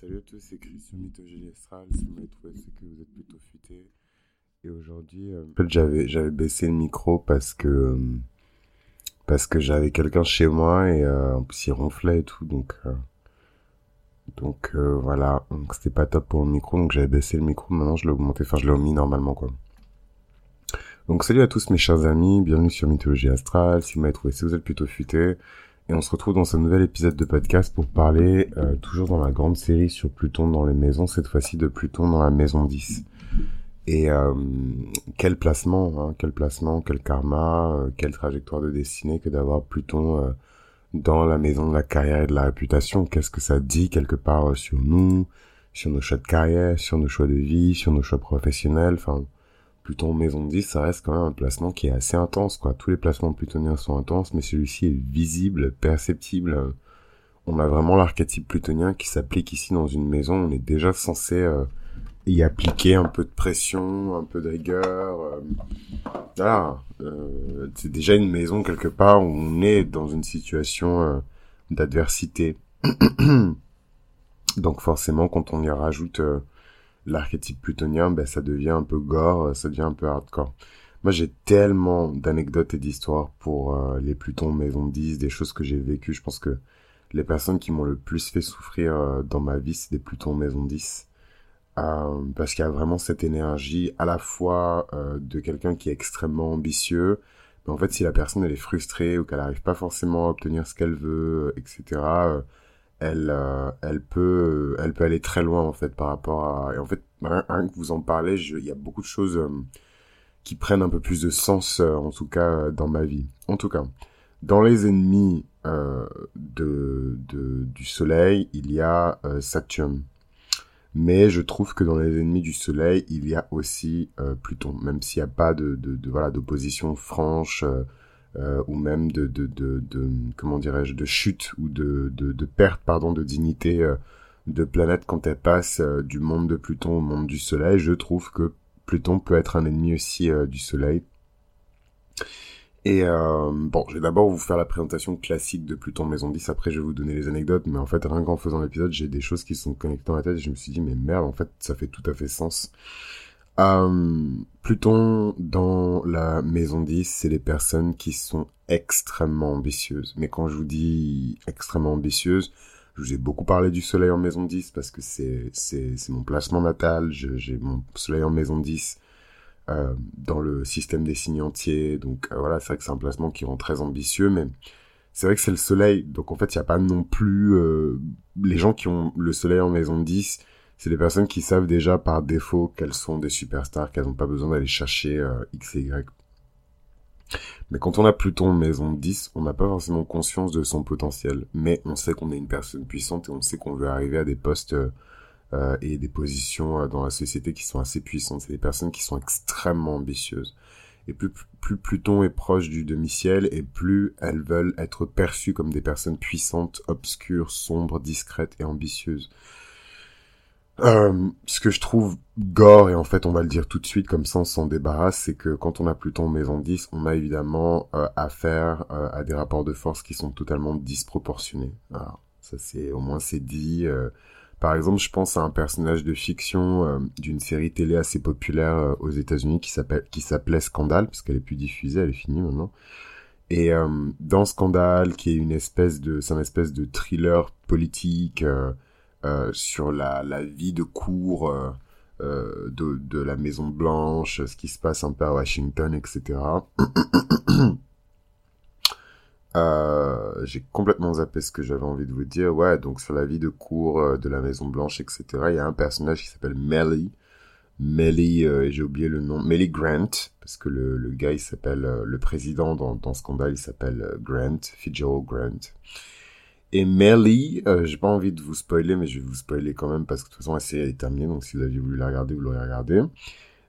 Salut à tous, c'est Chris sur Mythologie Astrale. Si vous m'avez trouvé, c'est que vous êtes plutôt futé. Et aujourd'hui, euh, en fait, j'avais, baissé le micro parce que, euh, que j'avais quelqu'un chez moi et euh, en plus il ronflait et tout, donc, euh, donc voilà, donc c'était pas top pour le micro, donc j'avais baissé le micro. Maintenant, je l'ai augmenté, enfin, je l'ai mis normalement quoi. Donc salut à tous mes chers amis, bienvenue sur Mythologie Astrale. Si vous m'avez trouvé, c'est que vous êtes plutôt futé. Et on se retrouve dans ce nouvel épisode de podcast pour parler, euh, toujours dans la grande série sur Pluton dans les maisons, cette fois-ci de Pluton dans la maison 10. Et euh, quel placement, hein, quel placement, quel karma, euh, quelle trajectoire de destinée que d'avoir Pluton dans la maison de la carrière et de la réputation. Qu'est-ce que ça dit quelque part sur nous, sur nos choix de carrière, sur nos choix de vie, sur nos choix professionnels, enfin... Pluton maison 10, ça reste quand même un placement qui est assez intense, quoi. Tous les placements plutoniens sont intenses, mais celui-ci est visible, perceptible. On a vraiment l'archétype plutonien qui s'applique ici dans une maison. On est déjà censé euh, y appliquer un peu de pression, un peu de rigueur. euh, voilà. Euh, c'est déjà une maison quelque part où on est dans une situation d'adversité. Donc forcément, quand on y rajoute l'archétype plutonien, ben, ça devient un peu gore, euh, ça devient un peu hardcore. Moi, j'ai tellement d'anecdotes et d'histoires pour euh, les Plutons Maison 10, des choses que j'ai vécues. Je pense que les personnes qui m'ont le plus fait souffrir euh, dans ma vie, c'est des Plutons Maison 10. Euh, parce qu'il y a vraiment cette énergie à la fois de quelqu'un qui est extrêmement ambitieux, mais en fait, si la personne elle est frustrée ou qu'elle n'arrive pas forcément à obtenir ce qu'elle veut, etc., elle, euh, elle peut, aller très loin en fait par rapport à. En fait, rien, que vous en parlez, il y a beaucoup de choses euh, qui prennent un peu plus de sens, euh, en tout cas dans ma vie. En tout cas, dans les ennemis du Soleil, il y a Saturne. Mais je trouve que dans les ennemis du Soleil, il y a aussi Pluton, même s'il n'y a pas de voilà d'opposition franche. Euh, ou même de, de, de, comment dirais-je de chute ou de, de, perte pardon de dignité euh, de planète quand elle passe euh, du monde de Pluton au monde du Soleil. Je trouve que Pluton peut être un ennemi aussi du Soleil. Et bon je vais d'abord vous faire la présentation classique de Pluton Maison 10 après je vais vous donner les anecdotes. Mais en fait rien qu'en faisant l'épisode j'ai des choses qui sont connectées dans la tête et je me suis dit mais merde en fait ça fait tout à fait sens. Euh, Pluton dans la maison 10, c'est les personnes qui sont extrêmement ambitieuses. Mais quand je vous dis extrêmement ambitieuses, je vous ai beaucoup parlé du soleil en maison 10 parce que c'est, mon placement natal. J'ai mon soleil en maison 10 euh, dans le système des signes entiers. Donc euh, voilà, c'est vrai que c'est un placement qui rend très ambitieux, mais c'est vrai que c'est le soleil. Donc en fait, il n'y a pas non plus... euh, les gens qui ont le soleil en maison 10, c'est des personnes qui savent déjà par défaut qu'elles sont des superstars, qu'elles n'ont pas besoin d'aller chercher euh, X et Y. Mais quand on a Pluton maison 10, on n'a pas forcément conscience de son potentiel, mais on sait qu'on est une personne puissante et on sait qu'on veut arriver à des postes euh, euh, et des positions dans la société qui sont assez puissantes. C'est des personnes qui sont extrêmement ambitieuses. Et plus, plus Pluton est proche du demi-ciel, et plus elles veulent être perçues comme des personnes puissantes, obscures, sombres, discrètes et ambitieuses. Euh, ce que je trouve gore, et en fait on va le dire tout de suite comme ça on s'en débarrasse, c'est que quand on a Pluton en maison 10, on a évidemment euh, affaire euh, à des rapports de force qui sont totalement disproportionnés. Alors, ça c'est au moins c'est dit. euh. par exemple, je pense à un personnage de fiction euh, d'une série télé assez populaire aux États-Unis qui s'appelle qui s'appelait Scandale, parce qu'elle est plus diffusée, elle est finie maintenant. Et dans Scandale, qui est une espèce de, c'est un espèce de thriller politique sur la, vie de cour euh, euh, de, la Maison Blanche, ce qui se passe un peu à Washington, etc. Euh, j'ai complètement zappé ce que j'avais envie de vous dire. Ouais, donc sur la vie de cour euh, de la Maison Blanche, etc. Il y a un personnage qui s'appelle Melly. Melly, euh, j'ai oublié le nom, Melly Grant, parce que le, le gars, il s'appelle, euh, le président dans, dans Scandale, il s'appelle euh, Grant, Fitzgerald Grant. Et Melly, euh, j'ai pas envie de vous spoiler, mais je vais vous spoiler quand même, parce que de toute façon, la série est terminée, donc si vous aviez voulu la regarder, vous l'aurez regardée.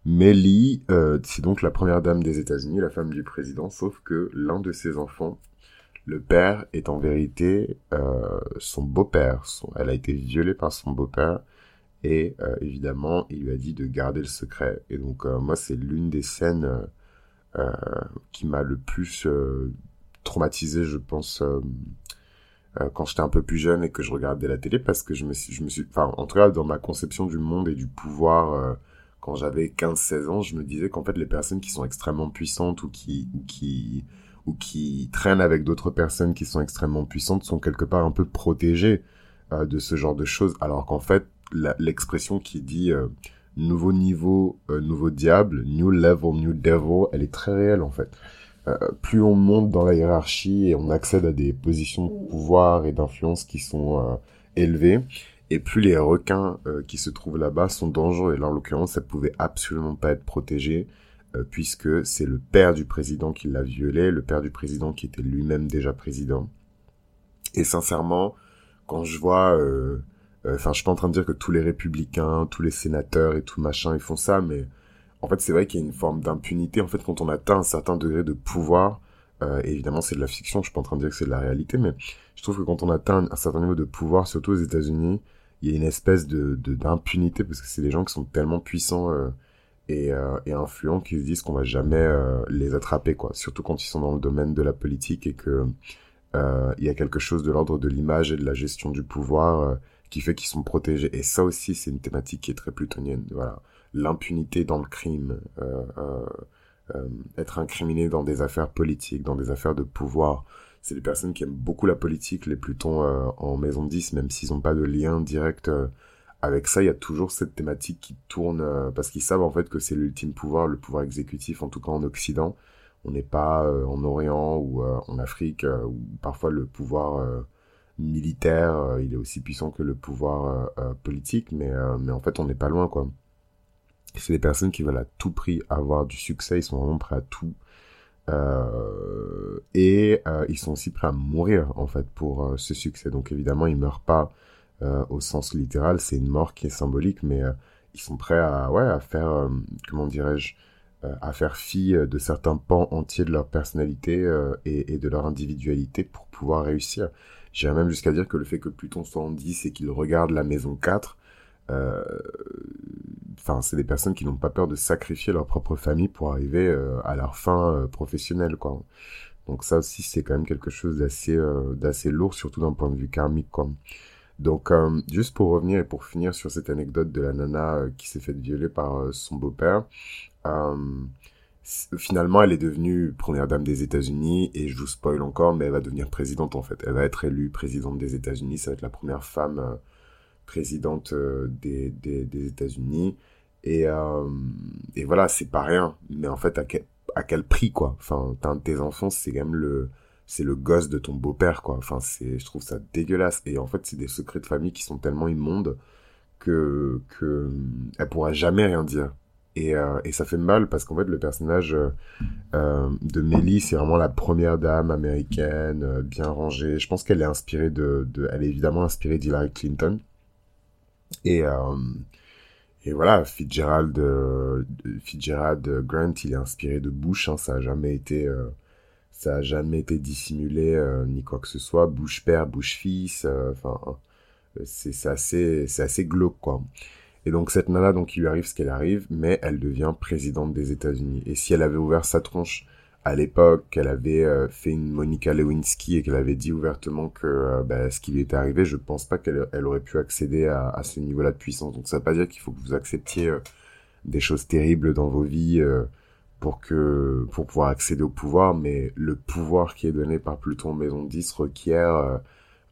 Melly, euh, c'est donc la première dame des États-Unis, la femme du président, sauf que l'un de ses enfants, le père, est en vérité euh, son beau-père. Elle a été violée par son beau-père, et euh, évidemment, il lui a dit de garder le secret. Et donc, euh, moi, c'est l'une des scènes euh, qui m'a le plus traumatisé, je pense, euh, quand j'étais un peu plus jeune et que je regardais la télé parce que je me suis, je me suis, enfin, en tout cas, dans ma conception du monde et du pouvoir, euh, quand j'avais 15-16 ans, je me disais qu'en fait, les personnes qui sont extrêmement puissantes ou qui, ou qui, ou qui traînent avec d'autres personnes qui sont extrêmement puissantes sont quelque part un peu protégées euh, de ce genre de choses, alors qu'en fait, l'expression qui dit nouveau niveau, nouveau diable, new level, new devil, elle est très réelle en fait. Euh, plus on monte dans la hiérarchie et on accède à des positions de pouvoir et d'influence qui sont euh, élevées, et plus les requins euh, qui se trouvent là-bas sont dangereux. Et là, en l'occurrence, ça pouvait absolument pas être protégé, puisque c'est le père du président qui l'a violé, le père du président qui était lui-même déjà président. Et sincèrement, quand je vois... Enfin, je suis pas en train de dire que tous les républicains, tous les sénateurs et tout machin, ils font ça, mais en fait, c'est vrai qu'il y a une forme d'impunité. En fait, quand on atteint un certain degré de pouvoir, euh, évidemment, c'est de la fiction. Je suis pas en train de dire que c'est de la réalité, mais je trouve que quand on atteint un certain niveau de pouvoir, surtout aux États-Unis, il y a une espèce de d'impunité parce que c'est des gens qui sont tellement puissants euh, et, euh, et influents qu'ils se disent qu'on va jamais euh, les attraper, quoi. Surtout quand ils sont dans le domaine de la politique et que euh, il y a quelque chose de l'ordre de l'image et de la gestion du pouvoir qui fait qu'ils sont protégés. Et ça aussi, c'est une thématique qui est très plutonienne. Voilà l'impunité dans le crime, euh, euh, euh, être incriminé dans des affaires politiques, dans des affaires de pouvoir. C'est des personnes qui aiment beaucoup la politique, les Plutons en maison 10, même s'ils n'ont pas de lien direct avec ça. Il y a toujours cette thématique qui tourne, parce qu'ils savent en fait que c'est l'ultime pouvoir, le pouvoir exécutif, en tout cas en Occident. On n'est pas en Orient ou en Afrique, où parfois le pouvoir militaire, il est aussi puissant que le pouvoir politique, mais, mais en fait on n'est pas loin quoi. C'est des personnes qui veulent à tout prix avoir du succès, ils sont vraiment prêts à tout. Euh, et euh, ils sont aussi prêts à mourir en fait pour euh, ce succès. Donc évidemment, ils meurent pas euh, au sens littéral, c'est une mort qui est symbolique, mais euh, ils sont prêts à ouais à faire comment dirais-je à faire fi de certains pans entiers de leur personnalité et, et, de leur individualité pour pouvoir réussir. J'irais même jusqu'à dire que le fait que Pluton soit en 10 et qu'il regarde la maison 4, euh, enfin, c'est des personnes qui n'ont pas peur de sacrifier leur propre famille pour arriver euh, à leur fin euh, professionnelle, quoi. Donc ça aussi, c'est quand même quelque chose d'assez d'assez lourd, surtout d'un point de vue karmique, quoi. Donc, juste pour revenir et pour finir sur cette anecdote de la nana qui s'est faite violer par son beau-père, finalement, elle est devenue première dame des États-Unis et je vous spoil encore, mais elle va devenir présidente en fait. Elle va être élue présidente des États-Unis. Ça va être la première femme présidente euh, des, des, des États-Unis. Et, euh, et voilà, c'est pas rien. Mais en fait, à quel, à quel prix, quoi? Enfin, t'as un de tes enfants, c'est quand même le c'est le gosse de ton beau-père, quoi. Enfin, c'est, je trouve ça dégueulasse. Et en fait, c'est des secrets de famille qui sont tellement immondes que, que, elle pourra jamais rien dire. Et, euh, et ça fait mal parce qu'en fait, le personnage euh, de Melly, c'est vraiment la première dame américaine, bien rangée. Je pense qu'elle est inspirée de, de, elle est évidemment inspirée d'Hillary Clinton. Et, euh, et voilà, Fitzgerald, euh, Fitzgerald Grant, il est inspiré de Bush, hein, ça a jamais été, euh, ça a jamais été dissimulé euh, ni quoi que ce soit. Bush père, Bush fils, enfin, c'est assez, c'est assez glauque quoi. Et donc cette nana, donc il lui arrive ce qu'elle arrive, mais elle devient présidente des États-Unis. Et si elle avait ouvert sa tronche à l'époque qu'elle avait euh, fait une Monica Lewinsky et qu'elle avait dit ouvertement que euh, bah, ce qui lui était arrivé, je pense pas qu'elle elle aurait pu accéder à, à ce niveau-là de puissance. Donc ça veut pas dire qu'il faut que vous acceptiez euh, des choses terribles dans vos vies pour que pour pouvoir accéder au pouvoir, mais le pouvoir qui est donné par Pluton Maison 10 requiert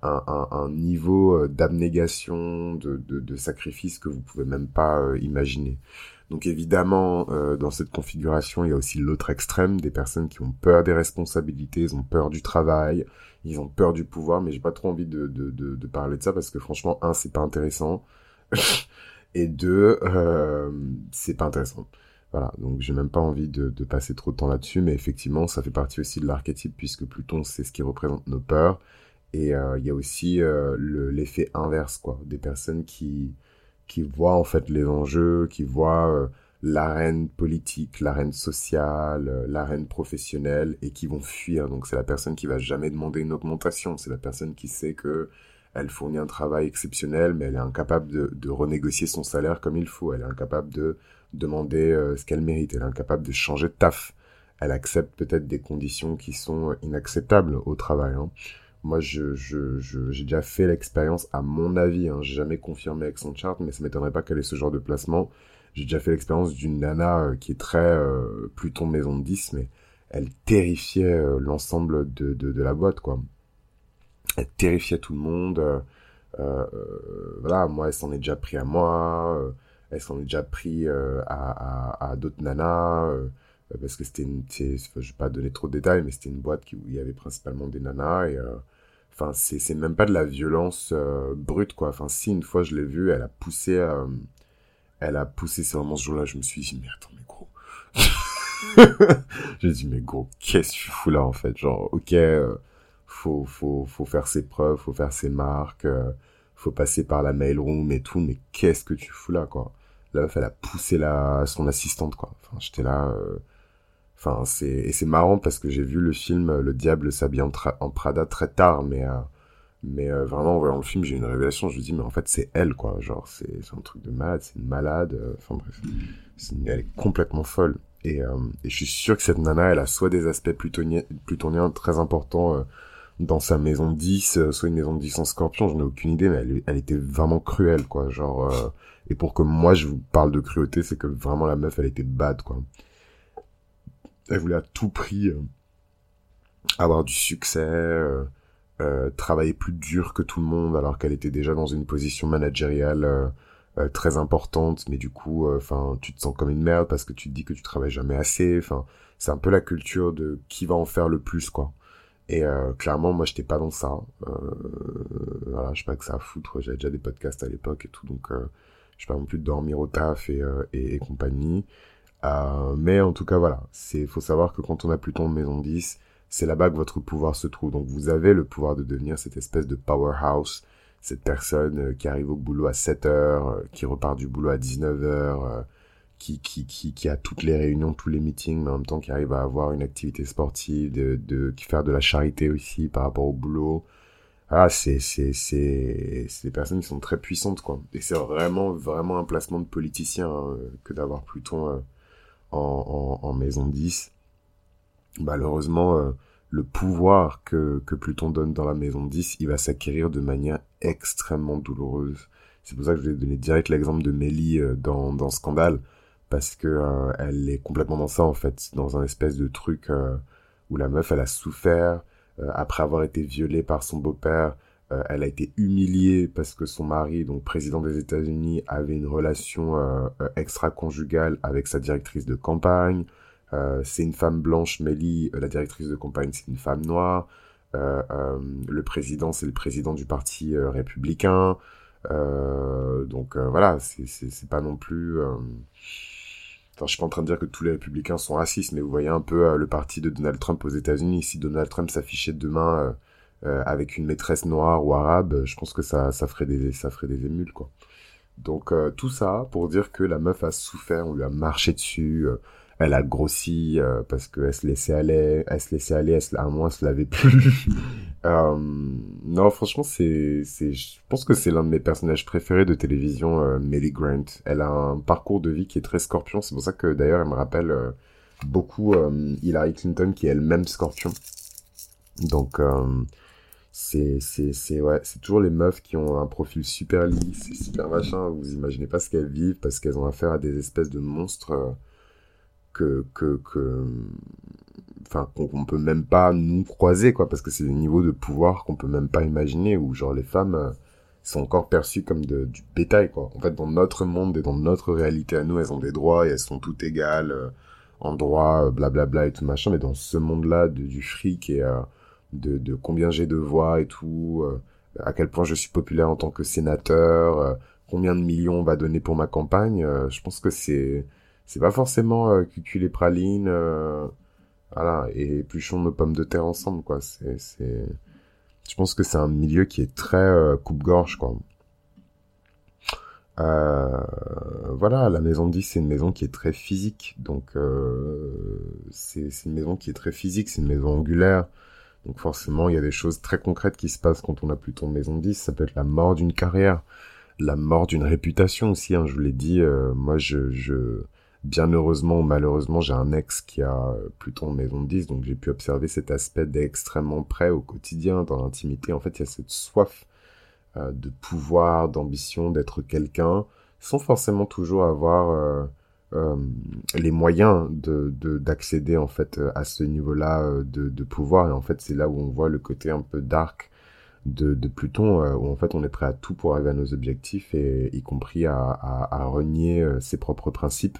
un, niveau d'abnégation, de, de, sacrifice que vous pouvez même pas imaginer. Donc évidemment, euh, dans cette configuration, il y a aussi l'autre extrême, des personnes qui ont peur des responsabilités, ils ont peur du travail, ils ont peur du pouvoir, mais j'ai pas trop envie de, de, de, parler de ça parce que franchement, un, c'est pas intéressant, et deux, euh, c'est pas intéressant. Voilà, donc j'ai même pas envie de, de passer trop de temps là-dessus, mais effectivement, ça fait partie aussi de l'archétype puisque Pluton, c'est ce qui représente nos peurs, et euh, il y a aussi euh, l'effet inverse, quoi, des personnes qui qui voient en fait les enjeux, qui voient euh, l'arène politique, l'arène sociale, l'arène professionnelle et qui vont fuir. Donc c'est la personne qui va jamais demander une augmentation. C'est la personne qui sait que elle fournit un travail exceptionnel, mais elle est incapable de, renégocier son salaire comme il faut. Elle est incapable de demander ce qu'elle mérite. Elle est incapable de changer de taf. Elle accepte peut-être des conditions qui sont inacceptables au travail. Hein. Moi, je, je, je, j'ai déjà fait l'expérience, à mon avis, hein, j'ai jamais confirmé avec son chart, mais ça m'étonnerait pas qu'elle ait ce genre de placement. J'ai déjà fait l'expérience d'une nana euh, qui est très euh, Pluton maison de 10, mais elle terrifiait euh, l'ensemble de, de, de, la boîte, quoi. Elle terrifiait tout le monde. Voilà, moi, elle s'en est déjà pris à moi. elle s'en est déjà pris à, à d'autres nanas. Parce que c'était une... Je vais pas donner trop de détails, mais c'était une boîte où il y avait principalement des nanas. Et enfin, c'est, c'est même pas de la violence brute, quoi. Enfin, si, une fois, je l'ai vue, elle a poussé... elle a poussé, c'est vraiment ce jour-là, je me suis dit, mais attends, mais gros... J'ai dit, mais gros, qu'est-ce que tu fous là, en fait? Genre, ok, euh, faut, faut, faut faire ses preuves, faut faire ses marques, euh, faut passer par la mailroom et tout, mais qu'est-ce que tu fous là, quoi? La meuf, elle a poussé la, son assistante, quoi. Enfin, j'étais là, euh, Enfin, c'est, et c'est marrant parce que j'ai vu le film Le Diable s'habille en, Prada très tard, mais, mais vraiment, en voyant le film, j'ai une révélation. Je me dis, mais en fait, c'est elle, quoi. Genre, c'est, un truc de malade, c'est une malade. Enfin, bref. elle est complètement folle. Et, euh, et, je suis sûr que cette nana, elle a soit des aspects plutoniens, plutoniens très importants euh, dans sa maison 10, euh, soit une maison 10 en scorpion, j'en ai aucune idée, mais elle, elle était vraiment cruelle, quoi. Genre, et pour que moi je vous parle de cruauté, c'est que vraiment la meuf, elle était bad, quoi. Elle voulait à tout prix avoir du succès, travailler plus dur que tout le monde, alors qu'elle était déjà dans une position managériale euh, très importante, mais du coup, euh, enfin, tu te sens comme une merde parce que tu te dis que tu travailles jamais assez. Enfin, c'est un peu la culture de qui va en faire le plus, quoi. Et euh, clairement, moi, j'étais pas dans ça. Euh, voilà, je sais pas que ça foutre. J'avais déjà des podcasts à l'époque et tout, donc euh, je sais pas non plus de dormir au taf et, et, et compagnie. Mais en tout cas, voilà, c'est faut savoir que quand on a Pluton de maison 10, c'est là-bas que votre pouvoir se trouve. Donc vous avez le pouvoir de devenir cette espèce de powerhouse cette personne euh, qui arrive au boulot à 7 heures, euh, qui repart du boulot à 19 heures, euh, qui, qui, qui, qui a toutes les réunions, tous les meetings, mais en même temps qui arrive à avoir une activité sportive, de, de qui faire de la charité aussi par rapport au boulot. Ah, c'est, c'est, c'est, c'est des personnes qui sont très puissantes, quoi. Et c'est vraiment, vraiment un placement de politicien hein, que d'avoir Pluton en, maison 10. Malheureusement, le pouvoir que, que Pluton donne dans la maison 10, il va s'acquérir de manière extrêmement douloureuse. C'est pour ça que je vais donner direct l'exemple de Melly euh, dans, dans Scandale, parce que euh, elle est complètement dans ça en fait, dans un espèce de truc euh, où la meuf elle a souffert après avoir été violée par son beau-père. Elle a été humiliée parce que son mari, donc président des États-Unis, avait une relation extra-conjugale avec sa directrice de campagne. Euh, c'est une femme blanche, Melly, euh, la directrice de campagne, c'est une femme noire. Euh, le président, c'est le président du parti républicain. donc voilà, c'est pas non plus... Enfin, je suis pas en train de dire que tous les républicains sont racistes, mais vous voyez un peu le parti de Donald Trump aux États-Unis. Si Donald Trump s'affichait demain avec une maîtresse noire ou arabe, je pense que ça, ça ferait des, ça ferait des émules, quoi. Donc tout ça pour dire que la meuf a souffert, on lui a marché dessus, elle a grossi euh, parce qu'elle se laissait aller, elle se laissait aller, elle à un moment elle se lavait plus. euh, non, franchement, c'est, c'est, je pense que c'est l'un de mes personnages préférés de télévision, euh, Melly Grant. Elle a un parcours de vie qui est très scorpion. C'est pour ça que d'ailleurs elle me rappelle euh, beaucoup euh, Hillary Clinton qui est elle-même scorpion. Donc c'est c'est ouais c'est toujours les meufs qui ont un profil super lisse super machin. Vous imaginez pas ce qu'elles vivent parce qu'elles ont affaire à des espèces de monstres que que que enfin qu'on peut même pas nous croiser quoi. Parce que c'est des niveaux de pouvoir qu'on peut même pas imaginer où genre les femmes euh, sont encore perçues comme du bétail quoi. En fait dans notre monde et dans notre réalité à nous elles ont des droits et elles sont toutes égales euh, en droit blablabla euh, bla, bla et tout machin. Mais dans ce monde là de, du fric et de, combien j'ai de voix et tout à quel point je suis populaire en tant que sénateur combien de millions on va donner pour ma campagne je pense que c'est c'est pas forcément euh, les pralines, euh, voilà, et épluchons nos pommes de terre ensemble, quoi. C'est, c'est, je pense que c'est un milieu qui est très euh, coupe-gorge, quoi. Euh, voilà, la maison 10, c'est une maison qui est très physique, donc euh, c'est une maison qui est très physique, c'est une maison angulaire, donc forcément, il y a des choses très concrètes qui se passent quand on a plutôt maison 10, ça peut être la mort d'une carrière, la mort d'une réputation aussi, hein, je vous l'ai dit, moi je, bien heureusement ou malheureusement, j'ai un ex qui a plutôt en maison de 10, donc j'ai pu observer cet aspect d'extrêmement près au quotidien, dans l'intimité. En fait, il y a cette soif euh, de pouvoir, d'ambition, d'être quelqu'un, sans forcément toujours avoir euh, euh, les moyens de d'accéder en fait à ce niveau-là de, de pouvoir. Et en fait, c'est là où on voit le côté un peu dark de, de Pluton, où en fait on est prêt à tout pour arriver à nos objectifs, et y compris à, à, à renier ses propres principes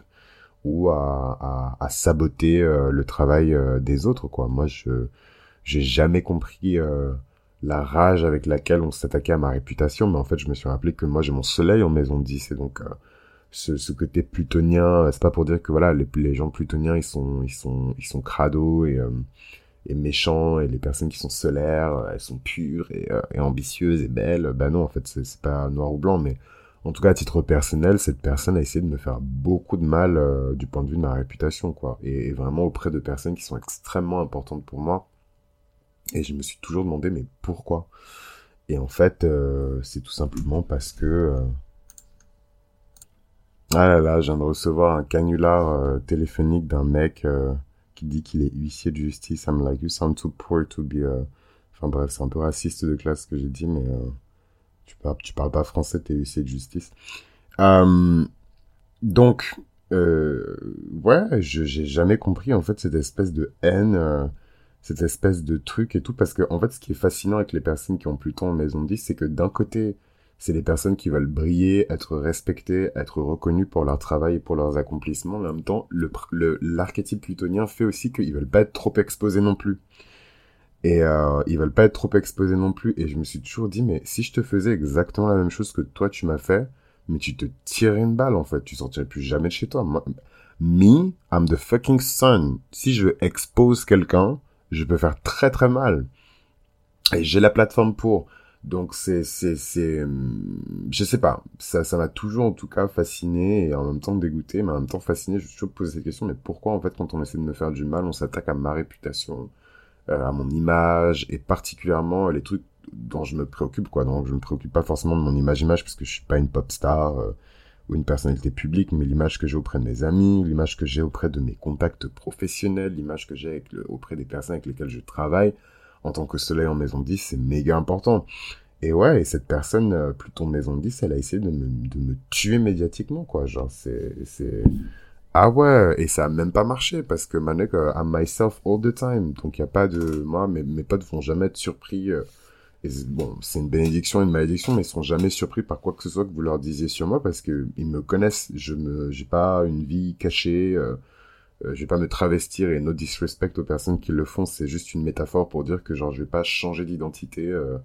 ou à, à, saboter le travail des autres. Quoi. Moi, je j'ai jamais compris la rage avec laquelle on s'attaquait à ma réputation, mais en fait, je me suis rappelé que moi, j'ai mon soleil en maison 10, et donc, euh, ce, côté plutonien, euh, c'est pas pour dire que voilà, les, les gens plutoniens, ils sont, ils sont, ils sont crado et, euh, et méchants, et les personnes qui sont solaires, elles sont pures et, ambitieuses et belles. Bah non, en fait, c'est pas noir ou blanc, mais en tout cas, à titre personnel, cette personne a essayé de me faire beaucoup de mal du point de vue de ma réputation, quoi. Et, et, vraiment auprès de personnes qui sont extrêmement importantes pour moi. Et je me suis toujours demandé, mais pourquoi? Et en fait, euh, c'est tout simplement parce que... Euh, ah là là, je viens de recevoir un canular euh, téléphonique d'un mec qui dit qu'il est huissier de justice. I'm like, you sound too poor to be... Enfin bref, c'est un peu raciste de classe ce que j'ai dit, mais tu, parles, pas français, t'es huissier de justice. donc, ouais, j'ai jamais compris en fait cette espèce de haine cette espèce de truc et tout, parce que en fait, ce qui est fascinant avec les personnes qui ont Pluton en maison 10, c'est que d'un côté, c'est les personnes qui veulent briller, être respectées, être reconnues pour leur travail et pour leurs accomplissements. Mais en même temps, le, l'archétype plutonien fait aussi qu'ils veulent pas être trop exposés non plus. Et euh, ils veulent pas être trop exposés non plus. Et je me suis toujours dit, mais si je te faisais exactement la même chose que toi tu m'as fait, mais tu te tirais une balle en fait, tu sortirais plus jamais de chez toi. me, I'm the fucking sun. Si je expose quelqu'un, je peux faire très très mal. Et j'ai la plateforme pour. Donc c'est c'est c'est je sais pas, ça ça m'a toujours en tout cas fasciné et en même temps dégoûté, mais en même temps fasciné, je suis toujours posé cette question mais pourquoi en fait quand on essaie de me faire du mal, on s'attaque à ma réputation, euh, à mon image et particulièrement les trucs dont je me préoccupe quoi. Donc je me préoccupe pas forcément de mon image image parce que je suis pas une pop star euh, ou une personnalité publique, mais l'image que j'ai auprès de mes amis, l'image que j'ai auprès de mes contacts professionnels, l'image que j'ai auprès des personnes avec lesquelles je travaille, en tant que soleil en maison 10, c'est méga important. Et ouais, et cette personne, euh, Pluton maison 10, elle a essayé de me, tuer médiatiquement, quoi. Genre, c'est, c'est, ah ouais, et ça a même pas marché parce que mec, uh, I'm myself all the time. Donc il a pas de, moi, mes, mes potes vont jamais être surpris. Euh, bon, c'est une bénédiction une malédiction, mais ils sont jamais surpris par quoi que ce soit que vous leur disiez sur moi parce que ils me connaissent. Je me, j'ai pas une vie cachée. Euh, euh, je vais pas me travestir et no disrespect aux personnes qui le font. C'est juste une métaphore pour dire que genre je vais pas changer d'identité euh,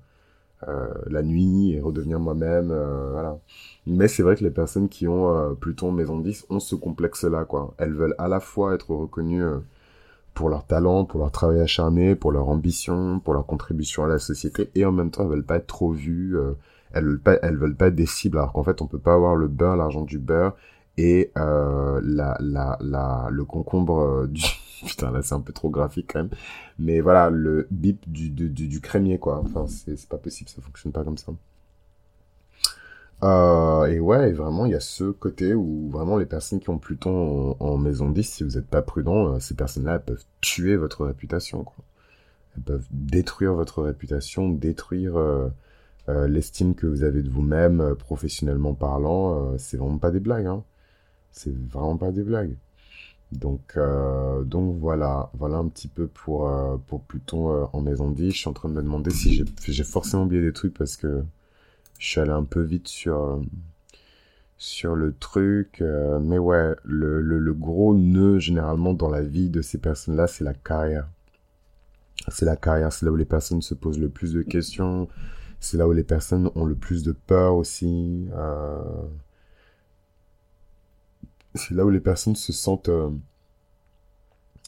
euh la nuit et redevenir moi-même. voilà. Mais c'est vrai que les personnes qui ont Pluton maison 10 ont ce complexe-là, quoi. Elles veulent à la fois être reconnues pour leur talent, pour leur travail acharné, pour leur ambition, pour leur contribution à la société, et en même temps elles veulent pas être trop vues, euh, elles veulent pas, elles veulent pas être des cibles, alors qu'en fait on peut pas avoir le beurre, l'argent du beurre et euh, la, la, la, le concombre euh, du putain là c'est un peu trop graphique quand même, mais voilà le bip du, du, du, crémier quoi, enfin c'est pas possible, ça fonctionne pas comme ça. Euh, et ouais, vraiment, il y a ce côté où vraiment les personnes qui ont Pluton en, maison 10, si vous n'êtes pas prudent, euh, ces personnes-là peuvent tuer votre réputation. Quoi. Elles peuvent détruire votre réputation, détruire l'estime que vous avez de vous-même, professionnellement parlant. c'est vraiment pas des blagues. Hein. C'est vraiment pas des blagues. Donc, donc voilà, voilà un petit peu pour, pour Pluton en maison 10. Je suis en train de me demander si j'ai forcément oublié des trucs parce que je suis allé un peu vite sur le truc euh, mais ouais le, gros nœud généralement dans la vie de ces personnes là c'est la carrière c'est la carrière c'est là où les personnes se posent le plus de questions c'est là où les personnes ont le plus de peur aussi euh... c'est là où les personnes se sentent euh,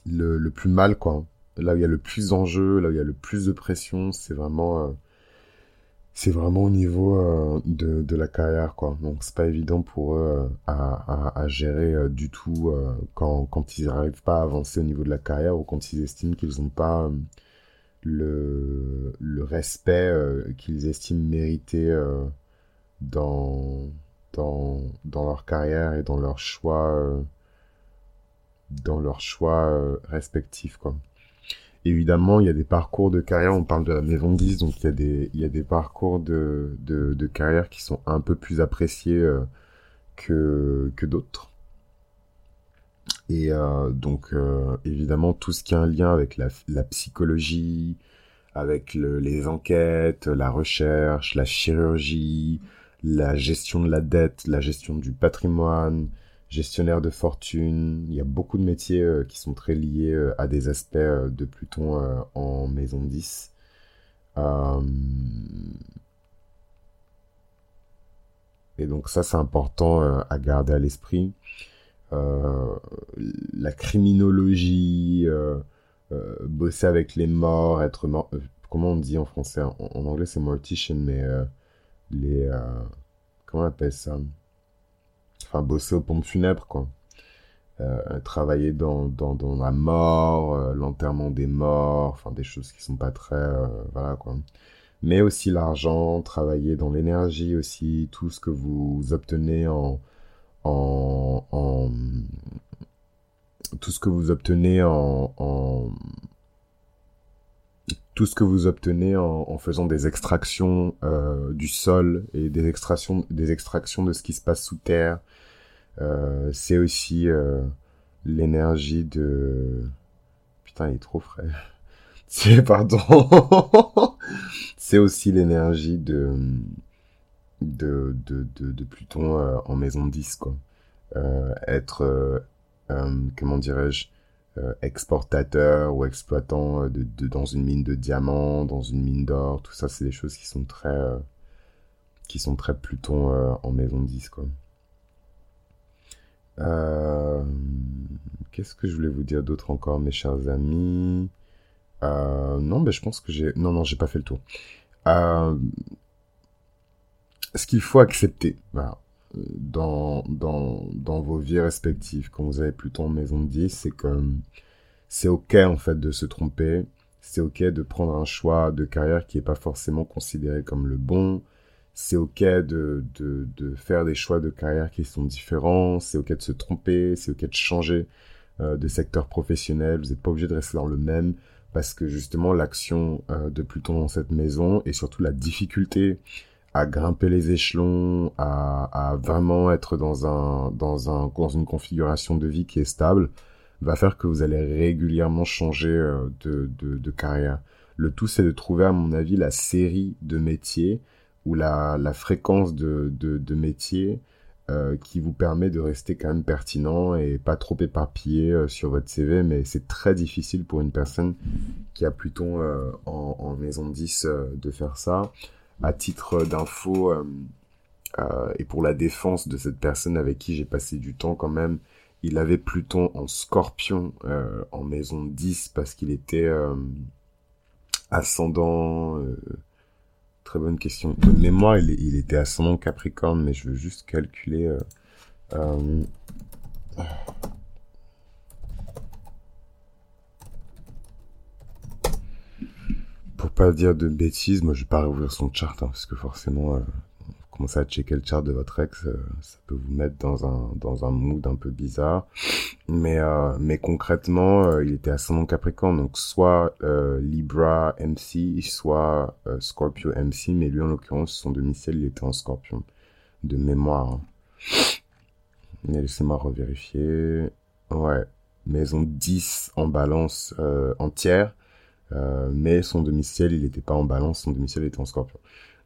le, le plus mal quoi. Là où il y a le plus d'enjeux là où il y a le plus de pression c'est vraiment euh, vraiment au niveau euh, de, de la carrière quoi. Donc c'est pas évident pour eux à, à, gérer du tout quand, quand ils n'arrivent pas à avancer au niveau de la carrière ou quand ils estiment qu'ils n'ont pas le, le respect qu'ils estiment mériter dans, dans, dans leur carrière et dans leur choix dans leurs choix respectifs, quoi. Évidemment, il y a des parcours de carrière, on parle de la maison 10, donc il y a des, il y a des parcours de, de, carrière qui sont un peu plus appréciés que, que d'autres. Et euh, donc, euh, évidemment, tout ce qui a un lien avec la, psychologie, avec le, les enquêtes, la recherche, la chirurgie, la gestion de la dette, la gestion du patrimoine, gestionnaire de fortune. Il y a beaucoup de métiers euh, qui sont très liés euh, à des aspects euh, de Pluton en maison 10. Et donc ça, c'est important à garder à l'esprit. La criminologie, bosser avec les morts, être mort. comment on dit en français? En, anglais, c'est mortician, mais les. comment on appelle ça? Enfin, bosser aux pompes funèbres, quoi. travailler dans, dans, dans, la mort, l'enterrement des morts, enfin des choses qui sont pas très, voilà quoi. Mais aussi l'argent, travailler dans l'énergie aussi, tout ce que vous obtenez en, en, tout ce que vous obtenez en, tout ce que vous obtenez en, faisant des extractions euh, du sol et des extractions des extractions de ce qui se passe sous terre. Euh, c'est aussi euh, l'énergie de putain il est trop frais. C'est pardon. C'est aussi l'énergie de de, de, de, Pluton euh, en maison 10, quoi. Euh, être, euh, comment dirais-je, exportateur ou exploitant de, dans une mine de diamants, dans une mine d'or, tout ça, c'est des choses qui sont très, qui sont très Pluton en maison 10, quoi. Qu'est-ce que je voulais vous dire d'autre encore, mes chers amis? Non, mais je pense que j'ai... Non, non, j'ai pas fait le tour. Euh, ce qu'il faut accepter dans, dans, dans vos vies respectives, quand vous avez plutôt en maison de 10, c'est que c'est ok en fait de se tromper, c'est ok de prendre un choix de carrière qui n'est pas forcément considéré comme le bon, c'est ok de, de, de faire des choix de carrière qui sont différents, c'est ok de se tromper, c'est ok de changer euh, de secteur professionnel, vous n'êtes pas obligé de rester dans le même, parce que justement l'action euh, de Pluton dans cette maison et surtout la difficulté à grimper les échelons, à, vraiment être dans un, dans un, dans une configuration de vie qui est stable, va faire que vous allez régulièrement changer euh, de, de, de carrière. Le tout, c'est de trouver, à mon avis, la série de métiers ou la, la fréquence de, de, de métiers euh, qui vous permet de rester quand même pertinent et pas trop éparpillé euh, sur votre CV, mais c'est très difficile pour une personne qui a Pluton euh, en, en, maison 10 de faire ça à titre d'info euh, euh, et pour la défense de cette personne avec qui j'ai passé du temps quand même, il avait Pluton en scorpion euh, en maison 10 parce qu'il était ascendant... très bonne question. De mémoire, il, était ascendant Capricorne, mais je veux juste calculer... pas dire de bêtises, moi je vais pas rouvrir son chart hein, parce que forcément, euh, commencer à checker le chart de votre ex, euh, ça peut vous mettre dans un dans un mood un peu bizarre. Mais euh, mais concrètement, euh, il était ascendant Capricorne, donc soit Libra MC, soit Scorpio MC, mais lui en l'occurrence son domicile il était en Scorpion de mémoire. Hein. Mais laissez-moi revérifier. Ouais, maison 10 en balance entière euh, mais son domicile, il n'était pas en balance, son domicile était en scorpion.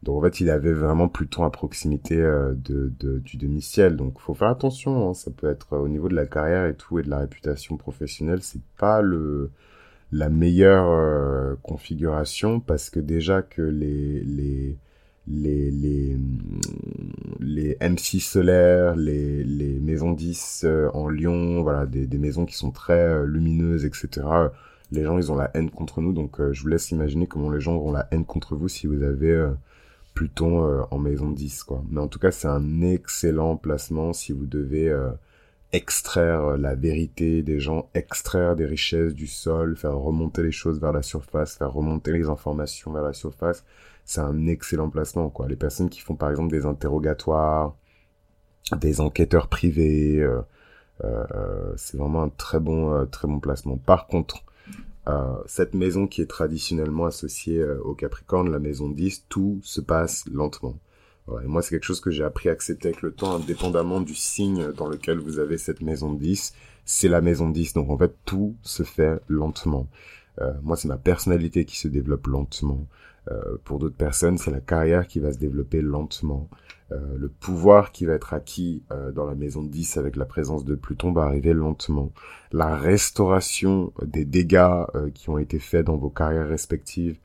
Donc en fait, il avait vraiment Pluton à proximité euh, de, du domicile. Donc faut faire attention, hein. ça peut être au niveau de la carrière et tout et de la réputation professionnelle, c'est pas le la meilleure euh, configuration parce que déjà que les les les les les M6 solaires, les les maisons 10 en Lyon, voilà des des maisons qui sont très lumineuses, etc les gens, ils ont la haine contre nous. Donc, euh, je vous laisse imaginer comment les gens auront la haine contre vous si vous avez euh, Pluton euh, en maison 10, quoi. Mais en tout cas, c'est un excellent placement si vous devez extraire la vérité des gens, extraire des richesses du sol, faire remonter les choses vers la surface, faire remonter les informations vers la surface. C'est un excellent placement, quoi. Les personnes qui font, par exemple, des interrogatoires, des enquêteurs privés, c'est vraiment un très bon, très bon placement. Par contre, cette maison qui est traditionnellement associée au Capricorne, la maison 10, tout se passe lentement. et moi, c'est quelque chose que j'ai appris à accepter avec le temps, indépendamment du signe dans lequel vous avez cette maison 10. C'est la maison 10, donc en fait, tout se fait lentement. Euh, moi, c'est ma personnalité qui se développe lentement. Euh, pour d'autres personnes, c'est la carrière qui va se développer lentement. Euh, le pouvoir qui va être acquis dans la maison 10 avec la présence de Pluton va arriver lentement. La restauration des dégâts qui ont été faits dans vos carrières respectives,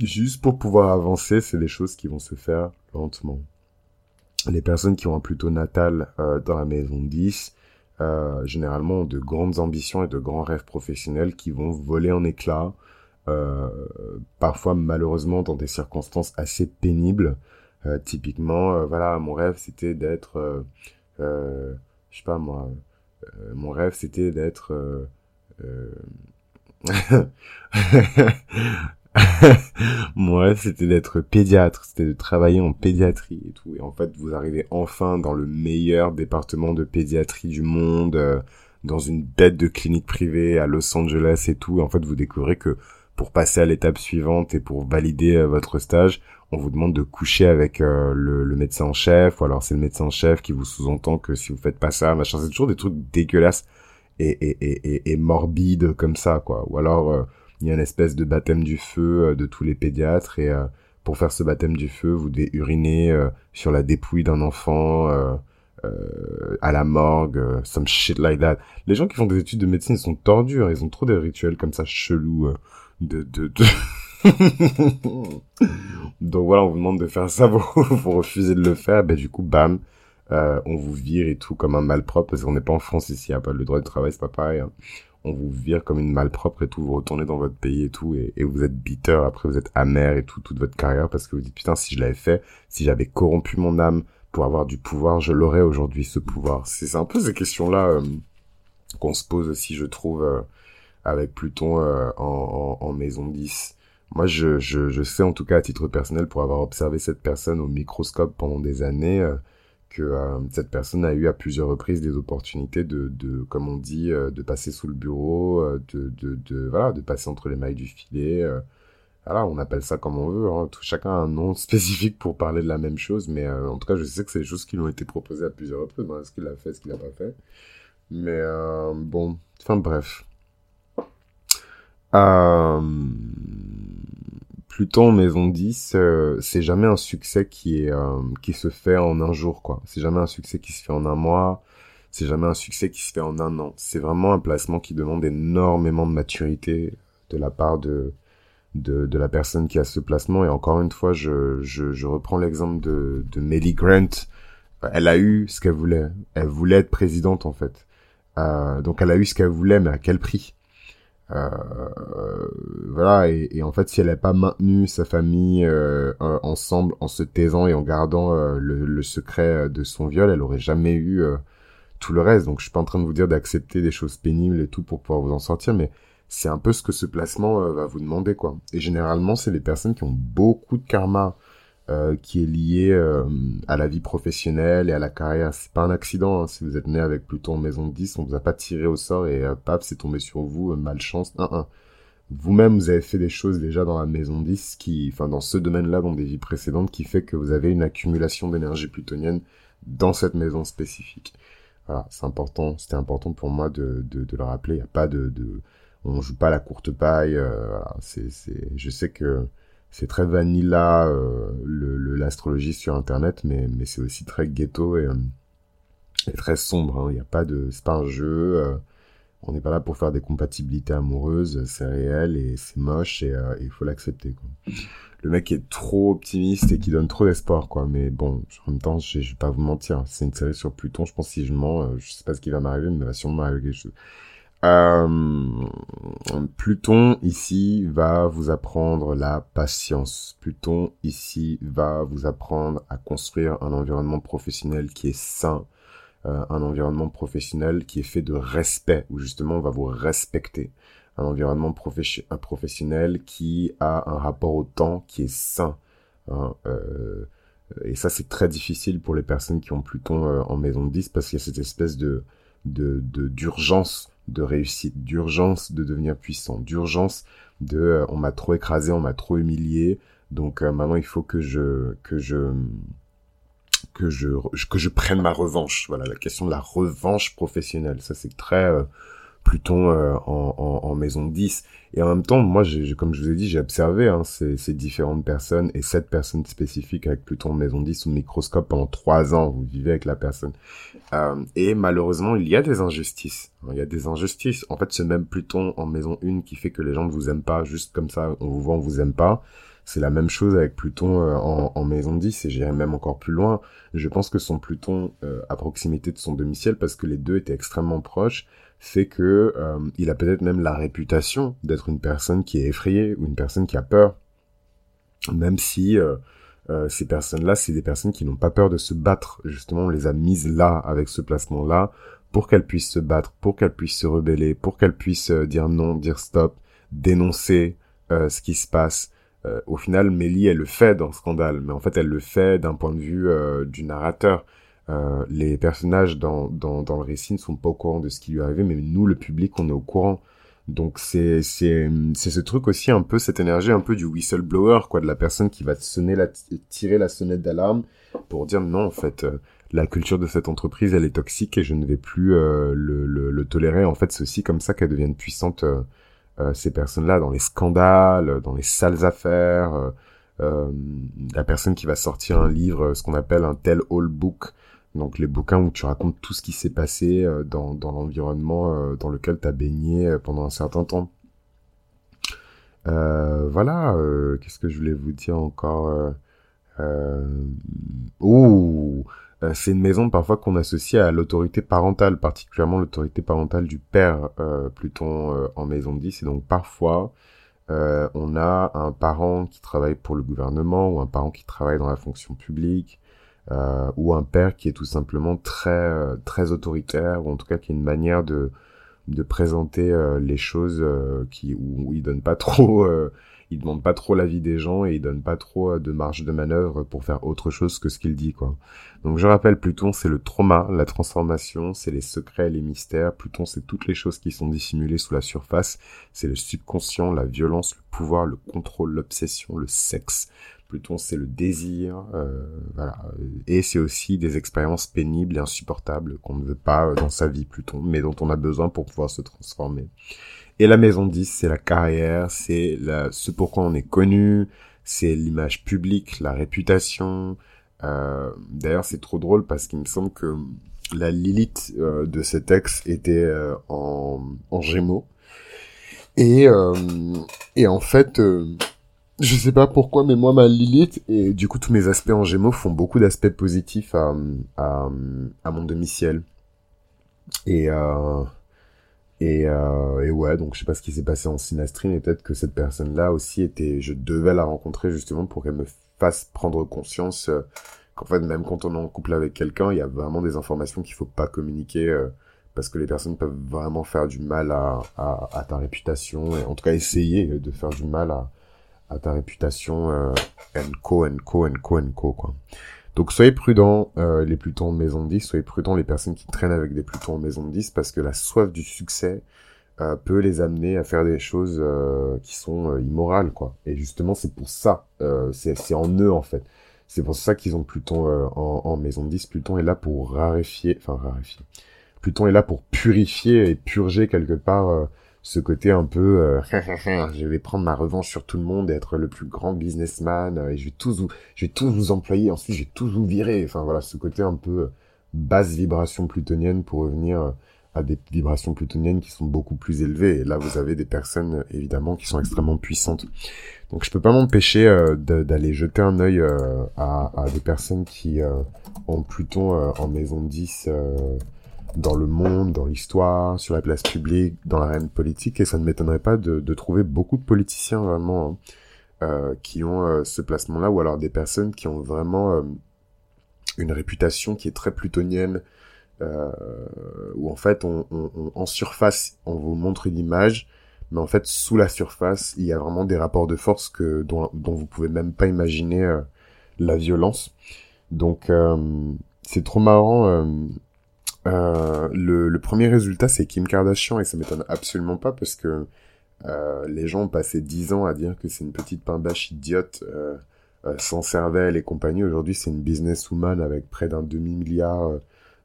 juste pour pouvoir avancer, c'est des choses qui vont se faire lentement. Les personnes qui ont un Pluton natal dans la maison 10, euh, généralement ont de grandes ambitions et de grands rêves professionnels qui vont voler en éclats, euh, parfois malheureusement dans des circonstances assez pénibles. Euh, typiquement, euh, voilà, mon rêve c'était d'être, je sais pas moi, mon rêve c'était d'être Mon rêve, c'était d'être pédiatre, c'était de travailler en pédiatrie et tout. Et en fait, vous arrivez enfin dans le meilleur département de pédiatrie du monde, euh, dans une bête de clinique privée à Los Angeles et tout. Et en fait, vous découvrez que pour passer à l'étape suivante et pour valider euh, votre stage, on vous demande de coucher avec euh, le, médecin en chef, ou alors c'est le médecin en chef qui vous sous-entend que si vous faites pas ça, machin, c'est toujours des trucs dégueulasses et, et, et, et, morbides comme ça, quoi. Ou alors il y a une espèce de baptême du feu euh, de tous les pédiatres et euh, pour faire ce baptême du feu, vous devez uriner euh, sur la dépouille d'un enfant à la morgue, some shit like that. Les gens qui font des études de médecine, ils sont tordus, hein. ils ont trop des rituels comme ça chelous de, de, de... Donc voilà, on vous demande de faire ça, vous, refusez de le faire, ben du coup, bam, on vous vire et tout comme un malpropre parce qu'on n'est pas en France ici, a pas le droit de travail, c'est pas pareil. Hein on vous vire comme une malpropre et tout, vous retournez dans votre pays et tout, et, vous êtes bitter, après vous êtes amer et tout, toute votre carrière, parce que vous dites, putain, si je l'avais fait, si j'avais corrompu mon âme pour avoir du pouvoir, je l'aurais aujourd'hui, ce pouvoir. C'est un peu ces questions-là euh, qu'on se pose aussi, je trouve, euh, avec Pluton euh, en, en, maison 10. Moi, je, je, sais, en tout cas, à titre personnel, pour avoir observé cette personne au microscope pendant des années, que euh, cette personne a eu à plusieurs reprises des opportunités de, de comme on dit, euh, de passer sous le bureau, euh, de, de, voilà, de passer entre les mailles du filet. voilà, on appelle ça comme on veut. Hein. Chacun a un nom spécifique pour parler de la même chose, mais en tout cas, je sais que c'est des choses qui lui ont été proposées à plusieurs reprises. Est-ce qu'il a fait, est-ce qu'il n'a pas fait? Mais bon, enfin bref. Euh, Pluton maison 10, euh, c'est jamais un succès qui est euh, qui se fait en un jour quoi. C'est jamais un succès qui se fait en un mois. C'est jamais un succès qui se fait en un an. C'est vraiment un placement qui demande énormément de maturité de la part de de, la personne qui a ce placement. Et encore une fois, je je, reprends l'exemple de de Melly Grant. Elle a eu ce qu'elle voulait. Elle voulait être présidente en fait. Euh, donc elle a eu ce qu'elle voulait, mais à quel prix? euh, voilà et, et, en fait si elle n'a pas maintenu sa famille euh, ensemble en se taisant et en gardant euh, le, le, secret de son viol elle aurait jamais eu tout le reste. Donc je suis pas en train de vous dire d'accepter des choses pénibles et tout pour pouvoir vous en sortir mais c'est un peu ce que ce placement va vous demander quoi. Et généralement c'est les personnes qui ont beaucoup de karma euh, qui est lié euh, à la vie professionnelle et à la carrière. C'est pas un accident. Hein. Si vous êtes né avec Pluton en maison 10, on vous a pas tiré au sort et euh, paf, c'est tombé sur vous, euh, malchance. Vous-même, vous avez fait des choses déjà dans la maison 10 qui, enfin, dans ce domaine-là, dans des vies précédentes, qui fait que vous avez une accumulation d'énergie plutonienne dans cette maison spécifique. Voilà, c'est important. C'était important pour moi de, de, de le rappeler. Il n'y a pas de, de, on joue pas la courte paille. voilà, c'est, c'est, je sais que c'est très vanilla euh, l'astrologie sur internet mais mais c'est aussi très ghetto et, euh, très sombre hein. il n'y a pas de c'est pas un jeu euh, on n'est pas là pour faire des compatibilités amoureuses c'est réel et c'est moche et il faut l'accepter le mec est trop optimiste et qui donne trop d'espoir quoi. Mais bon en même temps je, je vais pas vous mentir c'est une série sur Pluton je pense que si je mens je sais pas ce qui va m'arriver mais il va sûrement m'arriver quelque chose euh, Pluton ici va vous apprendre la patience. Pluton ici va vous apprendre à construire un environnement professionnel qui est sain, euh, un environnement professionnel qui est fait de respect, où justement on va vous respecter. Un environnement professionnel qui a un rapport au temps qui est sain. Hein, euh, et ça c'est très difficile pour les personnes qui ont Pluton en maison 10 parce qu'il y a cette espèce de d'urgence de, réussite, d'urgence de devenir puissant, d'urgence de on m'a trop écrasé, on m'a trop humilié, donc maintenant il faut que je que je que je que je prenne ma revanche. Voilà, la question de la revanche professionnelle, ça c'est très euh, Pluton euh, en, en, maison 10. Et en même temps, moi, comme je vous ai dit, j'ai observé hein, ces, ces, différentes personnes et cette personne spécifique avec Pluton en maison 10 sous microscope pendant trois ans. Vous vivez avec la personne. Euh, et malheureusement, il y a des injustices. Il y a des injustices. En fait, ce même Pluton en maison 1 qui fait que les gens ne vous aiment pas juste comme ça, on vous voit, on vous aime pas. C'est la même chose avec Pluton euh, en, en, maison 10 et j'irai même encore plus loin. Je pense que son Pluton euh, à proximité de son domicile, parce que les deux étaient extrêmement proches, fait que euh, il a peut-être même la réputation d'être une personne qui est effrayée ou une personne qui a peur. Même si ces personnes-là, c'est des personnes qui n'ont pas peur de se battre. Justement, on les a mises là, avec ce placement-là, pour qu'elles puissent se battre, pour qu'elles puissent se rebeller, pour qu'elles puissent dire non, dire stop, dénoncer ce qui se passe, euh, au final, Mélie, elle le fait dans Scandale, mais en fait, elle le fait d'un point de vue euh, du narrateur. Euh, les personnages dans, dans, dans le récit ne sont pas au courant de ce qui lui est arrivé, mais nous, le public, on est au courant. Donc c'est c'est c'est ce truc aussi un peu cette énergie un peu du whistleblower quoi de la personne qui va sonner la tirer la sonnette d'alarme pour dire non en fait la culture de cette entreprise elle est toxique et je ne vais plus le, le, le, tolérer en fait c'est aussi comme ça qu'elle devienne puissante euh, ces personnes-là dans les scandales, dans les sales affaires, euh, euh, la personne qui va sortir un livre, ce qu'on appelle un tel all book, donc les bouquins où tu racontes tout ce qui s'est passé dans, dans l'environnement dans lequel tu as baigné pendant un certain temps. Euh, voilà, qu'est-ce que je voulais vous dire encore euh, euh, c'est une maison parfois qu'on associe à l'autorité parentale, particulièrement l'autorité parentale du père euh, Pluton euh, en maison 10. Et donc parfois, on a un parent qui travaille pour le gouvernement ou un parent qui travaille dans la fonction publique. Ou un père qui est tout simplement très très autoritaire ou en tout cas qui a une manière de de présenter les choses qui où, il donne pas trop il demande pas trop l'avis des gens et il donne pas trop euh, de marge de manœuvre pour faire autre chose que ce qu'il dit, quoi. Donc je rappelle, Pluton, c'est le trauma, la transformation, c'est les secrets, les mystères. Pluton, c'est toutes les choses qui sont dissimulées sous la surface. C'est le subconscient, la violence, le pouvoir, le contrôle, l'obsession, le sexe. Pluton, c'est le désir, euh, voilà. Et c'est aussi des expériences pénibles et insupportables qu'on ne veut pas euh, dans sa vie, Pluton, mais dont on a besoin pour pouvoir se transformer. Et la maison 10, c'est la carrière, c'est ce pourquoi on est connu, c'est l'image publique, la réputation. Euh, D'ailleurs, c'est trop drôle parce qu'il me semble que la Lilith euh, de cet ex était euh, en, en Gémeaux. Et, euh, et en fait, je sais pas pourquoi, mais moi, ma Lilith, et du coup, tous mes aspects en Gémeaux font beaucoup d'aspects positifs à, à, à mon domicile. Et, euh, et, euh, et ouais, donc je sais pas ce qui s'est passé en synastrie, mais peut-être que cette personne-là aussi était, je devais la rencontrer justement pour qu'elle me fasse prendre conscience euh, qu'en fait, même quand on est en couple avec quelqu'un, il y a vraiment des informations qu'il faut pas communiquer euh, parce que les personnes peuvent vraiment faire du mal à, à, à, ta réputation et en tout cas essayer de faire du mal à, à ta réputation euh, co, co, co, co, quoi. Donc soyez prudents, euh, les Plutons en maison 10, soyez prudents les personnes qui traînent avec des Plutons en maison 10, parce que la soif du succès euh, peut les amener à faire des choses euh, qui sont immorales, quoi. Et justement, c'est pour ça, c'est en eux, en fait. C'est pour ça qu'ils ont Pluton en, en, maison 10. Pluton est là pour raréfier, enfin raréfier. Pluton est là pour purifier et purger quelque part ce côté un peu euh, je vais prendre ma revanche sur tout le monde et être le plus grand businessman euh, et je vais tous vous je vais tous vous employer ensuite je vais tous vous virer. Enfin voilà ce côté un peu euh, basse vibration plutonienne pour revenir à des vibrations plutoniennes qui sont beaucoup plus élevées. Et là vous avez des personnes évidemment qui sont extrêmement puissantes. Donc je peux pas m'empêcher d'aller jeter un œil à, à, des personnes qui ont Pluton en maison 10 dans le monde, dans l'histoire, sur la place publique, dans l'arène politique, et ça ne m'étonnerait pas de, de, trouver beaucoup de politiciens vraiment hein, euh, qui ont euh, ce placement-là, ou alors des personnes qui ont vraiment euh, une réputation qui est très plutonienne, euh, où en fait, on, on, en surface, on vous montre une image, mais en fait, sous la surface, il y a vraiment des rapports de force que dont, dont vous pouvez même pas imaginer la violence. Donc c'est trop marrant. Le, le premier résultat, c'est Kim Kardashian et ça m'étonne absolument pas parce que euh, les gens ont passé dix ans à dire que c'est une petite pain bâche idiote, euh, euh, sans cervelle et compagnie. Aujourd'hui, c'est une businesswoman avec près d'un demi-milliard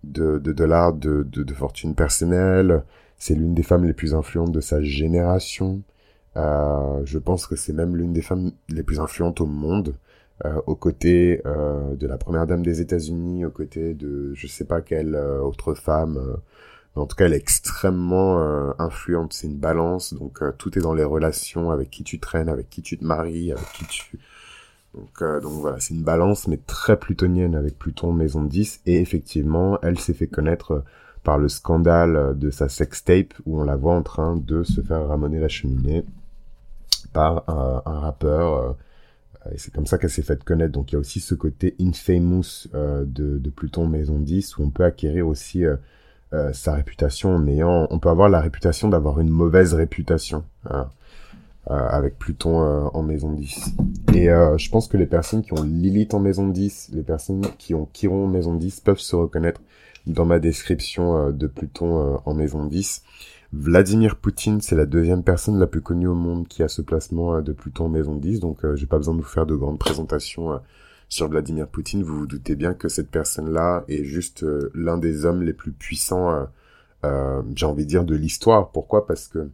de, dollars de, fortune personnelle. C'est l'une des femmes les plus influentes de sa génération. Euh, je pense que c'est même l'une des femmes les plus influentes au monde, euh, aux côtés euh, de la première dame des États-Unis, aux côtés de je sais pas quelle autre femme en tout cas, elle est extrêmement euh, influente. C'est une balance, donc euh, tout est dans les relations, avec qui tu traînes, avec qui tu te maries, avec qui tu... Donc, euh, donc voilà, c'est une balance, mais très plutonienne avec Pluton Maison 10. Et effectivement, elle s'est fait connaître par le scandale de sa sextape, où on la voit en train de se faire ramoner la cheminée par un, un rappeur. Et c'est comme ça qu'elle s'est fait connaître. Donc il y a aussi ce côté infamous de, de Pluton Maison 10, où on peut acquérir aussi euh, sa réputation en ayant, on peut avoir la réputation d'avoir une mauvaise réputation hein, euh, avec Pluton euh, en maison 10. Et je pense que les personnes qui ont Lilith en maison 10, les personnes qui ont Chiron en maison 10 peuvent se reconnaître dans ma description de Pluton en maison 10. Vladimir Poutine, c'est la deuxième personne la plus connue au monde qui a ce placement de Pluton en maison 10, donc j'ai pas besoin de vous faire de grandes présentations sur Vladimir Poutine, vous vous doutez bien que cette personne-là est juste euh, l'un des hommes les plus puissants, euh, euh, j'ai envie de dire, de l'histoire. Pourquoi? Parce que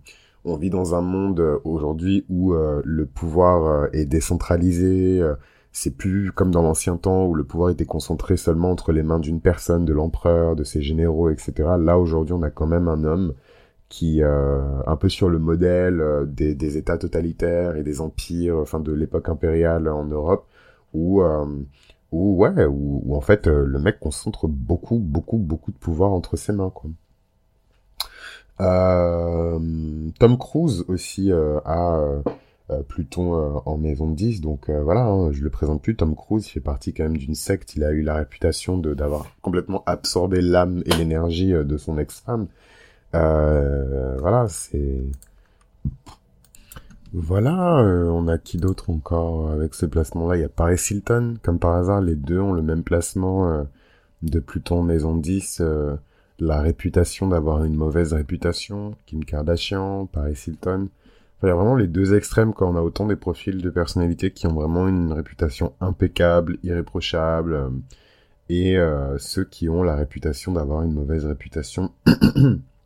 on vit dans un monde aujourd'hui où le pouvoir est décentralisé. c'est plus comme dans l'ancien temps où le pouvoir était concentré seulement entre les mains d'une personne, de l'empereur, de ses généraux, etc. Là aujourd'hui, on a quand même un homme qui, un peu sur le modèle des, des États totalitaires et des empires, enfin de l'époque impériale en Europe, où, euh, où ouais, où, en fait euh, le mec concentre beaucoup, beaucoup, beaucoup de pouvoir entre ses mains, quoi. Euh, Tom Cruise aussi a Pluton en maison 10, donc voilà, hein, je le présente plus. Tom Cruise il fait partie quand même d'une secte. Il a eu la réputation de d'avoir complètement absorbé l'âme et l'énergie de son ex-femme. Voilà, c'est voilà, euh, on a qui d'autre encore avec ce placement-là? Il y a Paris Hilton, comme par hasard, les deux ont le même placement euh, de Pluton Maison 10, euh, la réputation d'avoir une mauvaise réputation, Kim Kardashian, Paris Hilton. il y a vraiment les deux extrêmes quand on a autant des profils de personnalités qui ont vraiment une réputation impeccable, irréprochable, et ceux qui ont la réputation d'avoir une mauvaise réputation.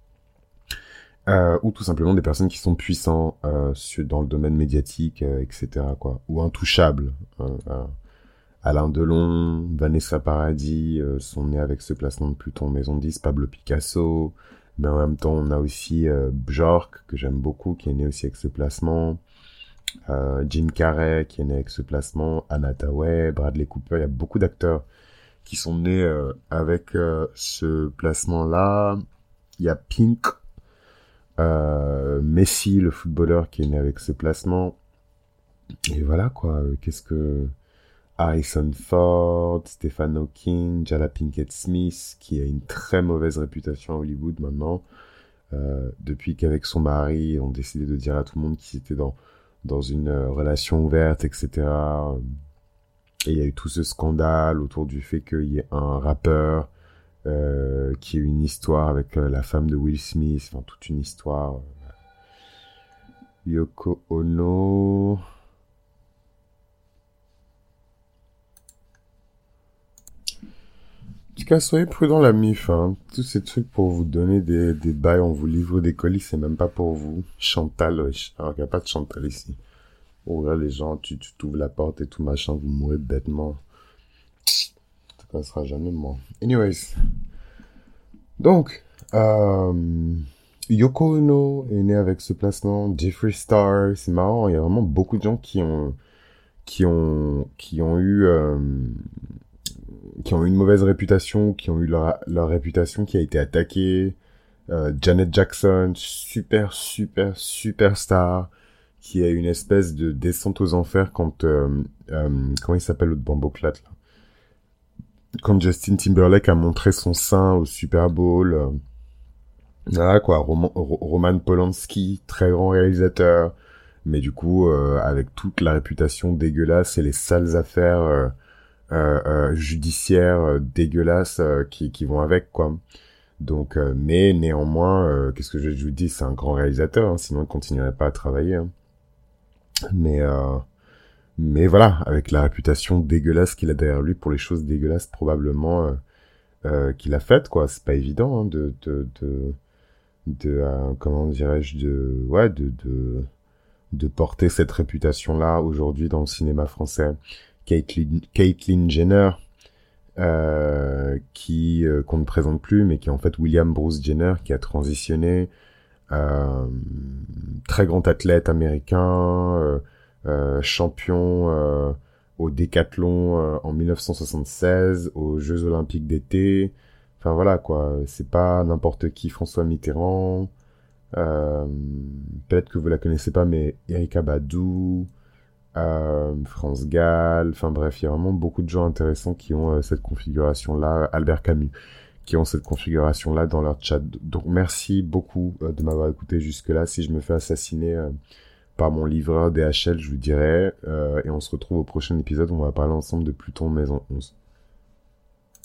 Euh, ou tout simplement des personnes qui sont puissants euh, dans le domaine médiatique, euh, etc. quoi, ou intouchables. Hein, Alain Delon, Vanessa Paradis sont nés avec ce placement de Pluton Maison 10, Pablo Picasso, mais en même temps on a aussi Bjork que j'aime beaucoup qui est né aussi avec ce placement. Jim Carrey qui est né avec ce placement, Anna Tawai, Bradley Cooper, il y a beaucoup d'acteurs qui sont nés avec ce placement-là. Il y a Pink euh, Messi, le footballeur qui est né avec ce placement. Et voilà quoi, qu'est-ce que Harrison Ford, Stephen Hawking, Jala Pinkett Smith, qui a une très mauvaise réputation à Hollywood maintenant, euh, depuis qu'avec son mari, on décidé de dire à tout le monde qu'ils étaient dans, dans une euh, relation ouverte, etc. Et il y a eu tout ce scandale autour du fait qu'il y ait un rappeur euh, qui est une histoire avec euh, la femme de Will Smith, enfin toute une histoire. Yoko Ono. En tout cas, soyez prudent la MIF. Hein. Tous ces trucs pour vous donner des, des bails, on vous livre des colis, c'est même pas pour vous. Chantal, Alors, il n'y a pas de Chantal ici. Oh les gens, tu t'ouvres la porte et tout machin, vous mourrez bêtement ça sera jamais moi. Anyways. Donc, euh, Yoko Ono est né avec ce placement. Jeffree Star, c'est marrant. Il y a vraiment beaucoup de gens qui ont, qui ont, qui ont eu, euh, qui ont eu une mauvaise réputation, qui ont eu leur, leur réputation qui a été attaquée. Euh, Janet Jackson, super, super, super star, qui a une espèce de descente aux enfers quand, comment il s'appelle l'autre bamboclate là? Quand Justin Timberlake a montré son sein au Super Bowl. Euh, voilà quoi, Roman, Polanski, très grand réalisateur, mais du coup euh, avec toute la réputation dégueulasse et les sales affaires judiciaires dégueulasses qui, qui vont avec, quoi. Donc, mais néanmoins, qu'est-ce que je, vous dis, c'est un grand réalisateur, hein, sinon il continuerait pas à travailler. Hein. Mais mais voilà, avec la réputation dégueulasse qu'il a derrière lui pour les choses dégueulasses probablement qu'il a faites, quoi. C'est pas évident hein, de de de, de comment dirais-je de ouais de de porter cette réputation-là aujourd'hui dans le cinéma français. Caitlyn, Jenner, euh, qui euh, qu'on ne présente plus, mais qui est en fait William Bruce Jenner, qui a transitionné, euh, très grand athlète américain, euh, euh, champion au décathlon en 1976, aux Jeux Olympiques d'été. Enfin voilà quoi, c'est pas n'importe qui François Mitterrand. Euh, peut-être que vous la connaissez pas, mais Erika Badou, euh, France Gall, enfin bref, il y a vraiment beaucoup de gens intéressants qui ont euh, cette configuration-là, Albert Camus, qui ont cette configuration-là dans leur chat. Donc merci beaucoup de m'avoir écouté jusque-là. Si je me fais assassiner mon livreur DHL, je vous dirai. et on se retrouve au prochain épisode où on va parler ensemble de Pluton Maison 11.